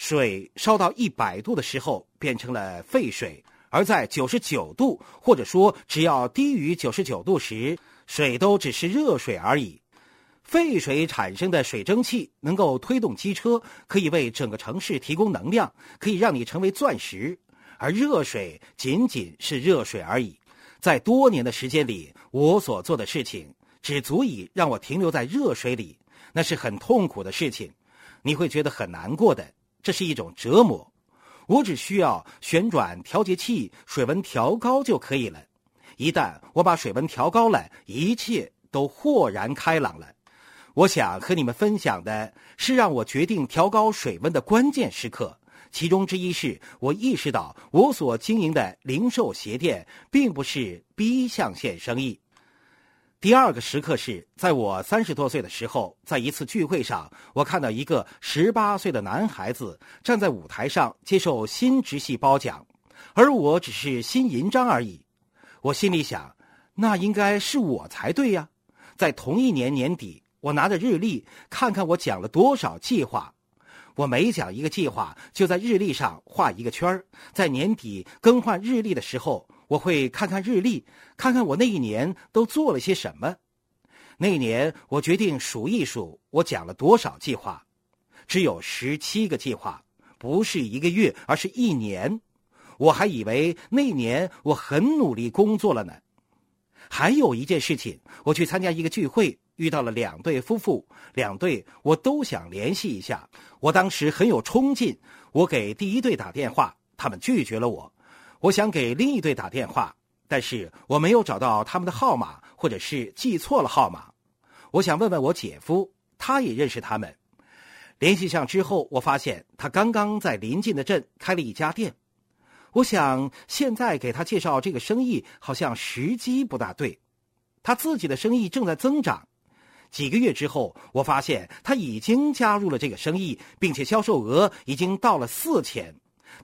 水烧到一百度的时候变成了沸水，而在九十九度或者说只要低于九十九度时，水都只是热水而已。沸水产生的水蒸气能够推动机车，可以为整个城市提供能量，可以让你成为钻石。而热水仅仅是热水而已。在多年的时间里，我所做的事情只足以让我停留在热水里，那是很痛苦的事情，你会觉得很难过的。这是一种折磨。我只需要旋转调节器，水温调高就可以了。一旦我把水温调高了，一切都豁然开朗了。我想和你们分享的是让我决定调高水温的关键时刻，其中之一是我意识到我所经营的零售鞋店并不是 B 象限生意。第二个时刻是在我三十多岁的时候，在一次聚会上，我看到一个十八岁的男孩子站在舞台上接受新直系褒奖，而我只是新银章而已。我心里想，那应该是我才对呀。在同一年年底。我拿着日历看看我讲了多少计划，我每讲一个计划就在日历上画一个圈儿。在年底更换日历的时候，我会看看日历，看看我那一年都做了些什么。那一年我决定数一数我讲了多少计划，只有十七个计划，不是一个月，而是一年。我还以为那年我很努力工作了呢。还有一件事情，我去参加一个聚会。遇到了两对夫妇，两对我都想联系一下。我当时很有冲劲，我给第一对打电话，他们拒绝了我。我想给另一对打电话，但是我没有找到他们的号码，或者是记错了号码。我想问问我姐夫，他也认识他们。联系上之后，我发现他刚刚在临近的镇开了一家店。我想现在给他介绍这个生意，好像时机不大对。他自己的生意正在增长。几个月之后，我发现他已经加入了这个生意，并且销售额已经到了四千。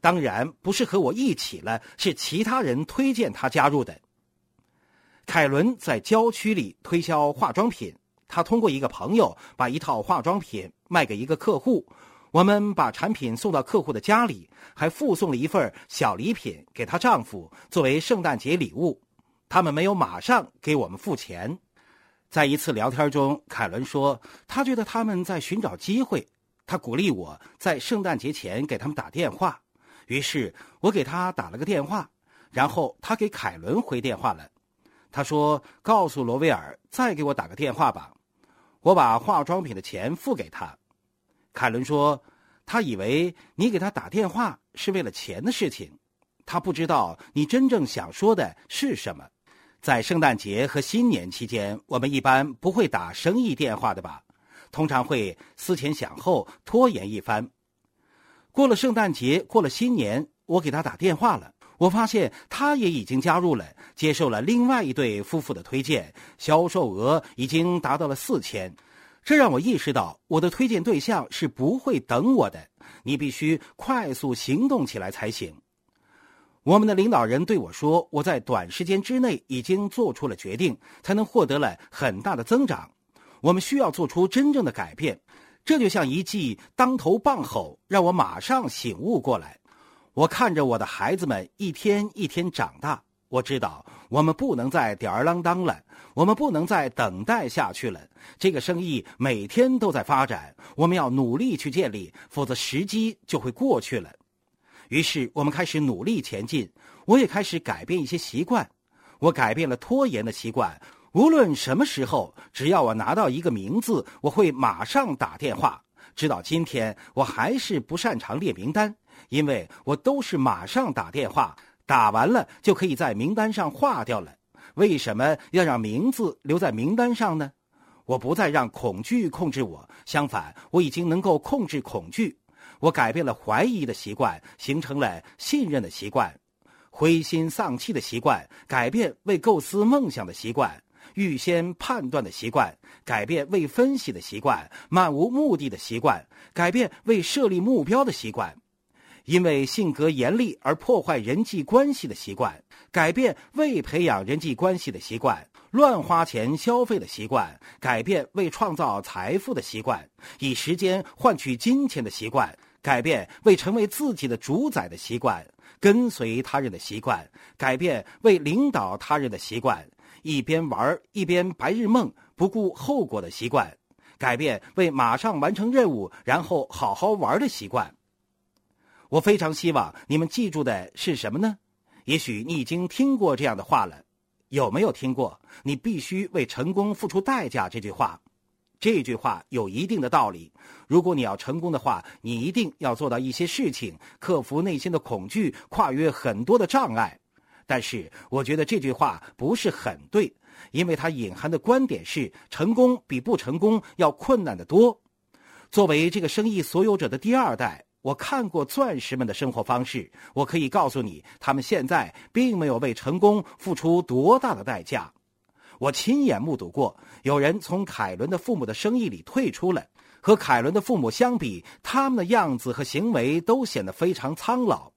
当然不是和我一起了，是其他人推荐他加入的。凯伦在郊区里推销化妆品，他通过一个朋友把一套化妆品卖给一个客户。我们把产品送到客户的家里，还附送了一份小礼品给她丈夫作为圣诞节礼物。他们没有马上给我们付钱。在一次聊天中，凯伦说：“他觉得他们在寻找机会，他鼓励我在圣诞节前给他们打电话。于是我给他打了个电话，然后他给凯伦回电话了。他说：‘告诉罗威尔再给我打个电话吧。’我把化妆品的钱付给他。凯伦说：‘他以为你给他打电话是为了钱的事情，他不知道你真正想说的是什么。’”在圣诞节和新年期间，我们一般不会打生意电话的吧？通常会思前想后，拖延一番。过了圣诞节，过了新年，我给他打电话了。我发现他也已经加入了，接受了另外一对夫妇的推荐，销售额已经达到了四千。这让我意识到，我的推荐对象是不会等我的。你必须快速行动起来才行。我们的领导人对我说：“我在短时间之内已经做出了决定，才能获得了很大的增长。我们需要做出真正的改变。”这就像一记当头棒吼，让我马上醒悟过来。我看着我的孩子们一天一天长大，我知道我们不能再吊儿郎当了，我们不能再等待下去了。这个生意每天都在发展，我们要努力去建立，否则时机就会过去了。于是我们开始努力前进，我也开始改变一些习惯。我改变了拖延的习惯，无论什么时候，只要我拿到一个名字，我会马上打电话。直到今天，我还是不擅长列名单，因为我都是马上打电话，打完了就可以在名单上划掉了。为什么要让名字留在名单上呢？我不再让恐惧控制我，相反，我已经能够控制恐惧。我改变了怀疑的习惯，形成了信任的习惯；灰心丧气的习惯，改变为构思梦想的习惯；预先判断的习惯，改变未分析的习惯；漫无目的的习惯，改变未设立目标的习惯；因为性格严厉而破坏人际关系的习惯，改变未培养人际关系的习惯。乱花钱消费的习惯，改变为创造财富的习惯；以时间换取金钱的习惯，改变为成为自己的主宰的习惯，跟随他人的习惯，改变为领导他人的习惯，一边玩一边白日梦，不顾后果的习惯，改变为马上完成任务然后好好玩的习惯。我非常希望你们记住的是什么呢？也许你已经听过这样的话了，有没有听过？你必须为成功付出代价这句话。这句话有一定的道理。如果你要成功的话，你一定要做到一些事情，克服内心的恐惧，跨越很多的障碍。但是，我觉得这句话不是很对，因为它隐含的观点是成功比不成功要困难得多。作为这个生意所有者的第二代，我看过钻石们的生活方式，我可以告诉你，他们现在并没有为成功付出多大的代价。我亲眼目睹过有人从凯伦的父母的生意里退出了，和凯伦的父母相比，他们的样子和行为都显得非常苍老。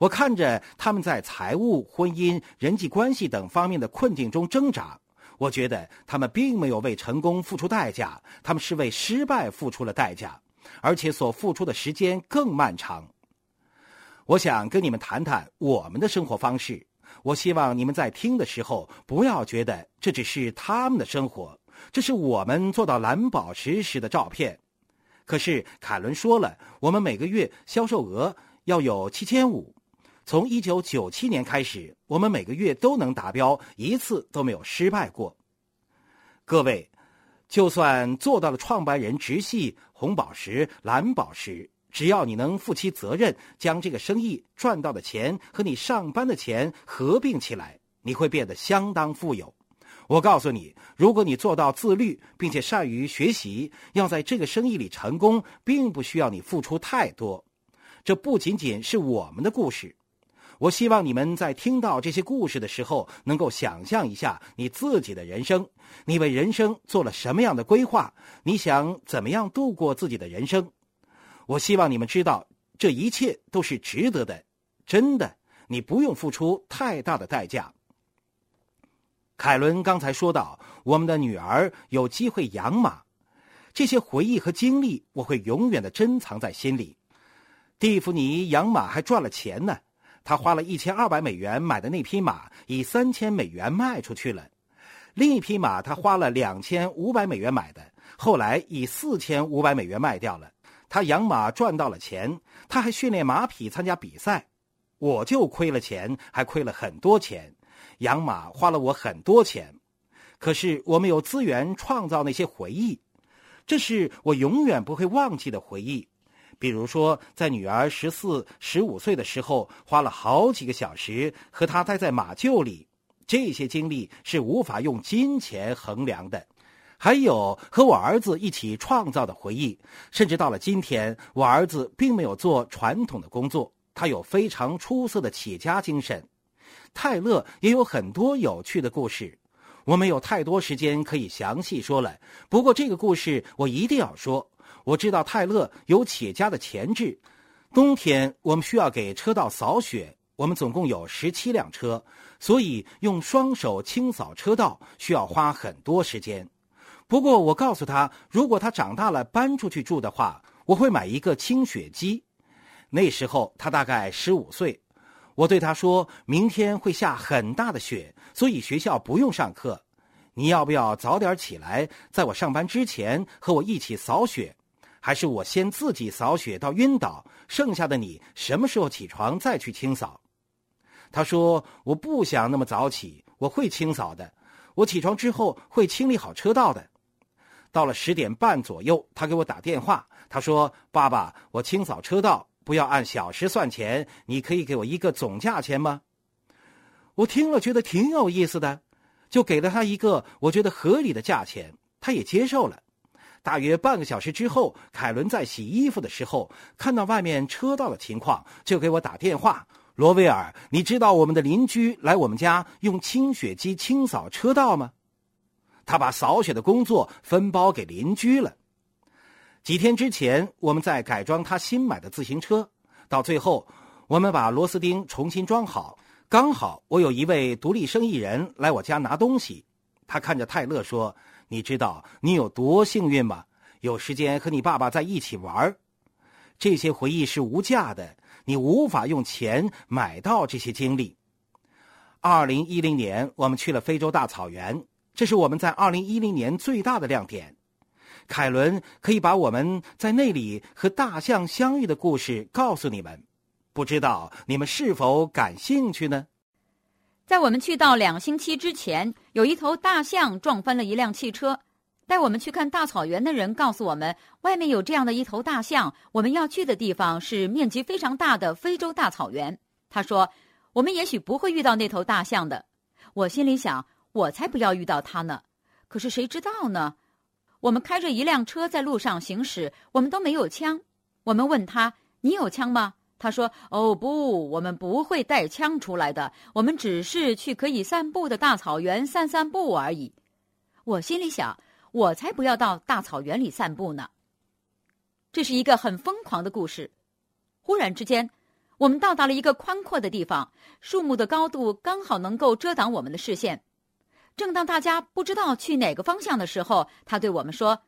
我看着他们在财务、婚姻、人际关系等方面的困境中挣扎，我觉得他们并没有为成功付出代价，他们是为失败付出了代价，而且所付出的时间更漫长。我想跟你们谈谈我们的生活方式。我希望你们在听的时候，不要觉得这只是他们的生活，这是我们做到蓝宝石时的照片。可是凯伦说了，我们每个月销售额要有七千五。从一九九七年开始，我们每个月都能达标，一次都没有失败过。各位，就算做到了创办人直系红宝石、蓝宝石。只要你能负起责任，将这个生意赚到的钱和你上班的钱合并起来，你会变得相当富有。我告诉你，如果你做到自律，并且善于学习，要在这个生意里成功，并不需要你付出太多。这不仅仅是我们的故事。我希望你们在听到这些故事的时候，能够想象一下你自己的人生，你为人生做了什么样的规划？你想怎么样度过自己的人生？我希望你们知道，这一切都是值得的，真的，你不用付出太大的代价。凯伦刚才说到，我们的女儿有机会养马，这些回忆和经历，我会永远的珍藏在心里。蒂芙尼养马还赚了钱呢，他花了一千二百美元买的那匹马，以三千美元卖出去了；另一匹马他花了两千五百美元买的，后来以四千五百美元卖掉了。他养马赚到了钱，他还训练马匹参加比赛，我就亏了钱，还亏了很多钱。养马花了我很多钱，可是我们有资源创造那些回忆，这是我永远不会忘记的回忆。比如说，在女儿十四、十五岁的时候，花了好几个小时和她待在马厩里，这些经历是无法用金钱衡量的。还有和我儿子一起创造的回忆，甚至到了今天，我儿子并没有做传统的工作，他有非常出色的企业家精神。泰勒也有很多有趣的故事，我没有太多时间可以详细说了。不过这个故事我一定要说。我知道泰勒有企业家的潜质。冬天我们需要给车道扫雪，我们总共有十七辆车，所以用双手清扫车道需要花很多时间。不过我告诉他，如果他长大了搬出去住的话，我会买一个清雪机。那时候他大概十五岁，我对他说：“明天会下很大的雪，所以学校不用上课。你要不要早点起来，在我上班之前和我一起扫雪？还是我先自己扫雪到晕倒，剩下的你什么时候起床再去清扫？”他说：“我不想那么早起，我会清扫的。我起床之后会清理好车道的。”到了十点半左右，他给我打电话，他说：“爸爸，我清扫车道，不要按小时算钱，你可以给我一个总价钱吗？”我听了觉得挺有意思的，就给了他一个我觉得合理的价钱，他也接受了。大约半个小时之后，凯伦在洗衣服的时候看到外面车道的情况，就给我打电话：“罗威尔，你知道我们的邻居来我们家用清雪机清扫车道吗？”他把扫雪的工作分包给邻居了。几天之前，我们在改装他新买的自行车，到最后，我们把螺丝钉重新装好。刚好我有一位独立生意人来我家拿东西，他看着泰勒说：“你知道你有多幸运吗？有时间和你爸爸在一起玩儿这些回忆是无价的，你无法用钱买到这些经历。二零一零年，我们去了非洲大草原，这是我们在二零一零年最大的亮点。凯伦可以把我们在那里和大象相遇的故事告诉你们，不知道你们是否感兴趣呢？在我们去到两星期之前，有一头大象撞翻了一辆汽车。带我们去看大草原的人告诉我们，外面有这样的一头大象。我们要去的地方是面积非常大的非洲大草原。他说，我们也许不会遇到那头大象的。我心里想，我才不要遇到它呢。可是谁知道呢？我们开着一辆车在路上行驶，我们都没有枪。我们问他：“你有枪吗？”他说：“哦不，我们不会带枪出来的。我们只是去可以散步的大草原散散步而已。”我心里想。我才不要到大草原里散步呢。这是一个很疯狂的故事。忽然之间，我们到达了一个宽阔的地方，树木的高度刚好能够遮挡我们的视线。正当大家不知道去哪个方向的时候，他对我们说：“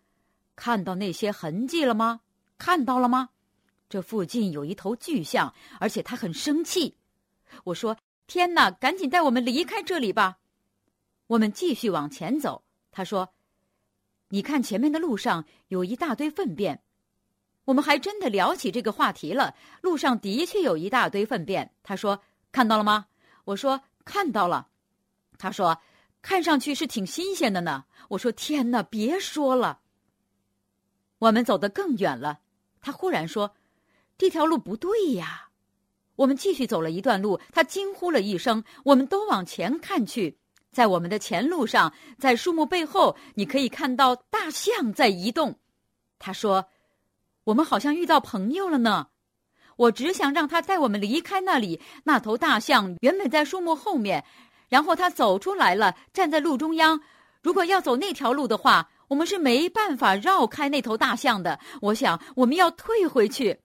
看到那些痕迹了吗？看到了吗？这附近有一头巨象，而且它很生气。”我说：“天哪，赶紧带我们离开这里吧！”我们继续往前走。他说。你看，前面的路上有一大堆粪便，我们还真的聊起这个话题了。路上的确有一大堆粪便。他说：“看到了吗？”我说：“看到了。”他说：“看上去是挺新鲜的呢。”我说：“天哪，别说了。”我们走得更远了。他忽然说：“这条路不对呀！”我们继续走了一段路，他惊呼了一声，我们都往前看去。在我们的前路上，在树木背后，你可以看到大象在移动。他说：“我们好像遇到朋友了呢。”我只想让他带我们离开那里。那头大象原本在树木后面，然后他走出来了，站在路中央。如果要走那条路的话，我们是没办法绕开那头大象的。我想，我们要退回去。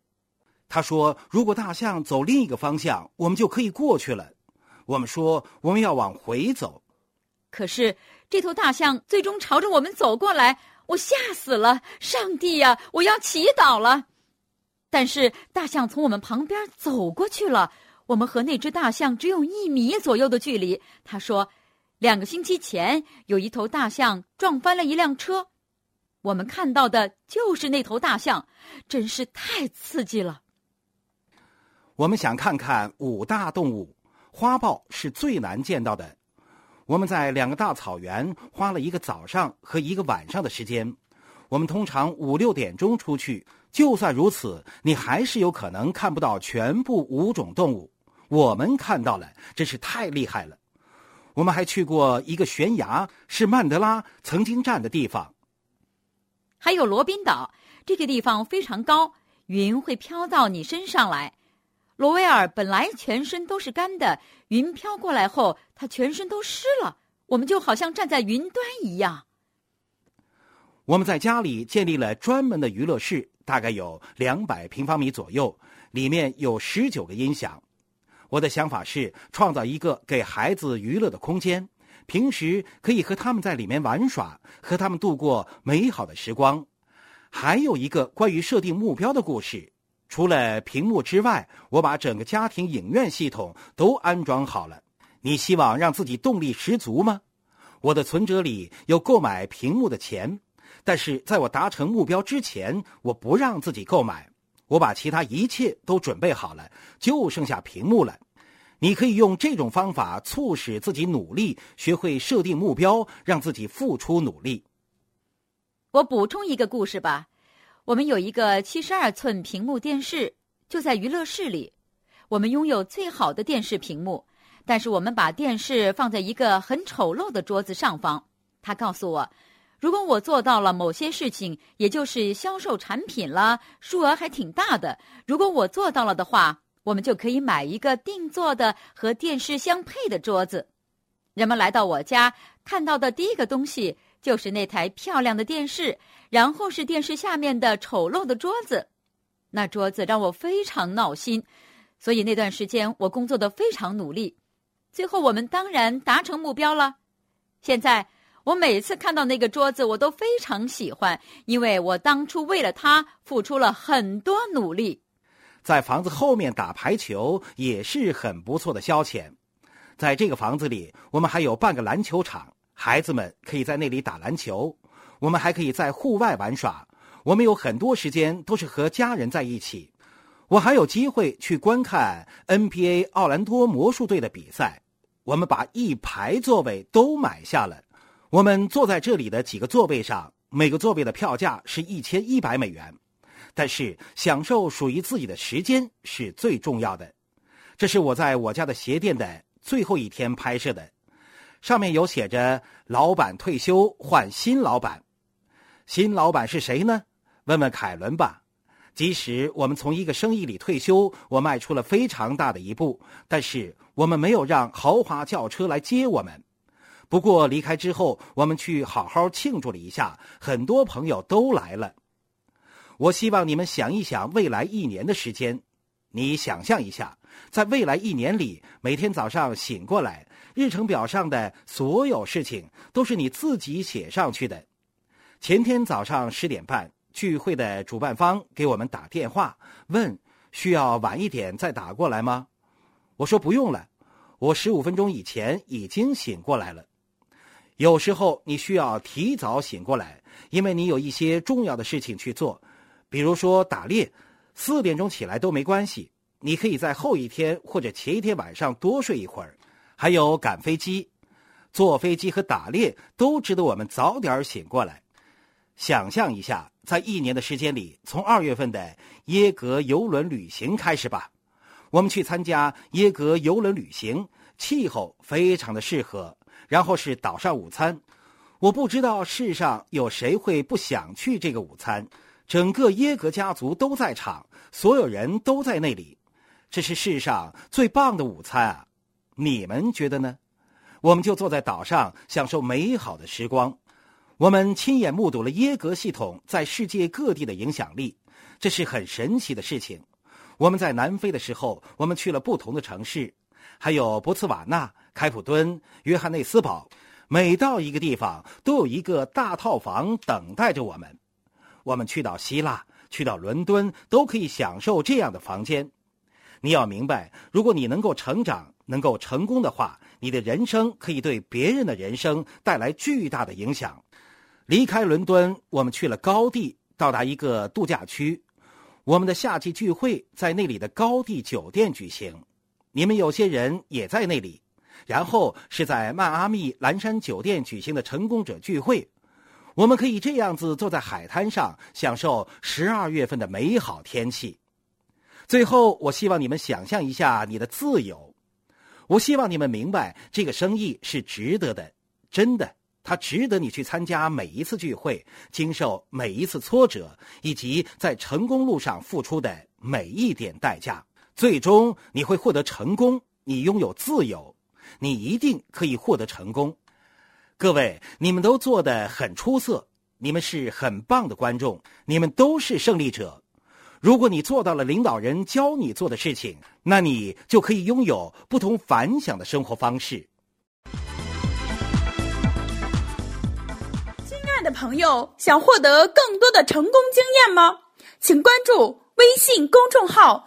他说：“如果大象走另一个方向，我们就可以过去了。”我们说：“我们要往回走。”可是这头大象最终朝着我们走过来，我吓死了！上帝呀，我要祈祷了。但是大象从我们旁边走过去了，我们和那只大象只有一米左右的距离。他说，两个星期前有一头大象撞翻了一辆车，我们看到的就是那头大象，真是太刺激了。我们想看看五大动物，花豹是最难见到的。我们在两个大草原花了一个早上和一个晚上的时间。我们通常五六点钟出去，就算如此，你还是有可能看不到全部五种动物。我们看到了，真是太厉害了。我们还去过一个悬崖，是曼德拉曾经站的地方。还有罗宾岛，这个地方非常高，云会飘到你身上来。罗威尔本来全身都是干的，云飘过来后，他全身都湿了。我们就好像站在云端一样。我们在家里建立了专门的娱乐室，大概有两百平方米左右，里面有十九个音响。我的想法是创造一个给孩子娱乐的空间，平时可以和他们在里面玩耍，和他们度过美好的时光。还有一个关于设定目标的故事。除了屏幕之外，我把整个家庭影院系统都安装好了。你希望让自己动力十足吗？我的存折里有购买屏幕的钱，但是在我达成目标之前，我不让自己购买。我把其他一切都准备好了，就剩下屏幕了。你可以用这种方法促使自己努力，学会设定目标，让自己付出努力。我补充一个故事吧。我们有一个七十二寸屏幕电视，就在娱乐室里。我们拥有最好的电视屏幕，但是我们把电视放在一个很丑陋的桌子上方。他告诉我，如果我做到了某些事情，也就是销售产品了，数额还挺大的。如果我做到了的话，我们就可以买一个定做的和电视相配的桌子。人们来到我家，看到的第一个东西就是那台漂亮的电视。然后是电视下面的丑陋的桌子，那桌子让我非常闹心，所以那段时间我工作的非常努力。最后我们当然达成目标了。现在我每次看到那个桌子，我都非常喜欢，因为我当初为了它付出了很多努力。在房子后面打排球也是很不错的消遣。在这个房子里，我们还有半个篮球场，孩子们可以在那里打篮球。我们还可以在户外玩耍。我们有很多时间都是和家人在一起。我还有机会去观看 NBA 奥兰多魔术队的比赛。我们把一排座位都买下了。我们坐在这里的几个座位上，每个座位的票价是一千一百美元。但是，享受属于自己的时间是最重要的。这是我在我家的鞋店的最后一天拍摄的，上面有写着“老板退休换新老板”。新老板是谁呢？问问凯伦吧。即使我们从一个生意里退休，我迈出了非常大的一步，但是我们没有让豪华轿车来接我们。不过离开之后，我们去好好庆祝了一下，很多朋友都来了。我希望你们想一想未来一年的时间，你想象一下，在未来一年里，每天早上醒过来，日程表上的所有事情都是你自己写上去的。前天早上十点半，聚会的主办方给我们打电话，问需要晚一点再打过来吗？我说不用了，我十五分钟以前已经醒过来了。有时候你需要提早醒过来，因为你有一些重要的事情去做。比如说打猎，四点钟起来都没关系，你可以在后一天或者前一天晚上多睡一会儿。还有赶飞机、坐飞机和打猎都值得我们早点醒过来。想象一下，在一年的时间里，从二月份的耶格游轮旅行开始吧。我们去参加耶格游轮旅行，气候非常的适合。然后是岛上午餐，我不知道世上有谁会不想去这个午餐。整个耶格家族都在场，所有人都在那里，这是世上最棒的午餐啊！你们觉得呢？我们就坐在岛上享受美好的时光。我们亲眼目睹了耶格系统在世界各地的影响力，这是很神奇的事情。我们在南非的时候，我们去了不同的城市，还有博茨瓦纳、开普敦、约翰内斯堡。每到一个地方，都有一个大套房等待着我们。我们去到希腊，去到伦敦，都可以享受这样的房间。你要明白，如果你能够成长、能够成功的话，你的人生可以对别人的人生带来巨大的影响。离开伦敦，我们去了高地，到达一个度假区。我们的夏季聚会在那里的高地酒店举行，你们有些人也在那里。然后是在迈阿密蓝山酒店举行的成功者聚会。我们可以这样子坐在海滩上，享受十二月份的美好天气。最后，我希望你们想象一下你的自由。我希望你们明白，这个生意是值得的，真的，它值得你去参加每一次聚会，经受每一次挫折，以及在成功路上付出的每一点代价。最终，你会获得成功，你拥有自由，你一定可以获得成功。各位，你们都做得很出色，你们是很棒的观众，你们都是胜利者。如果你做到了领导人教你做的事情，那你就可以拥有不同凡响的生活方式。亲爱的朋友，想获得更多的成功经验吗？请关注微信公众号。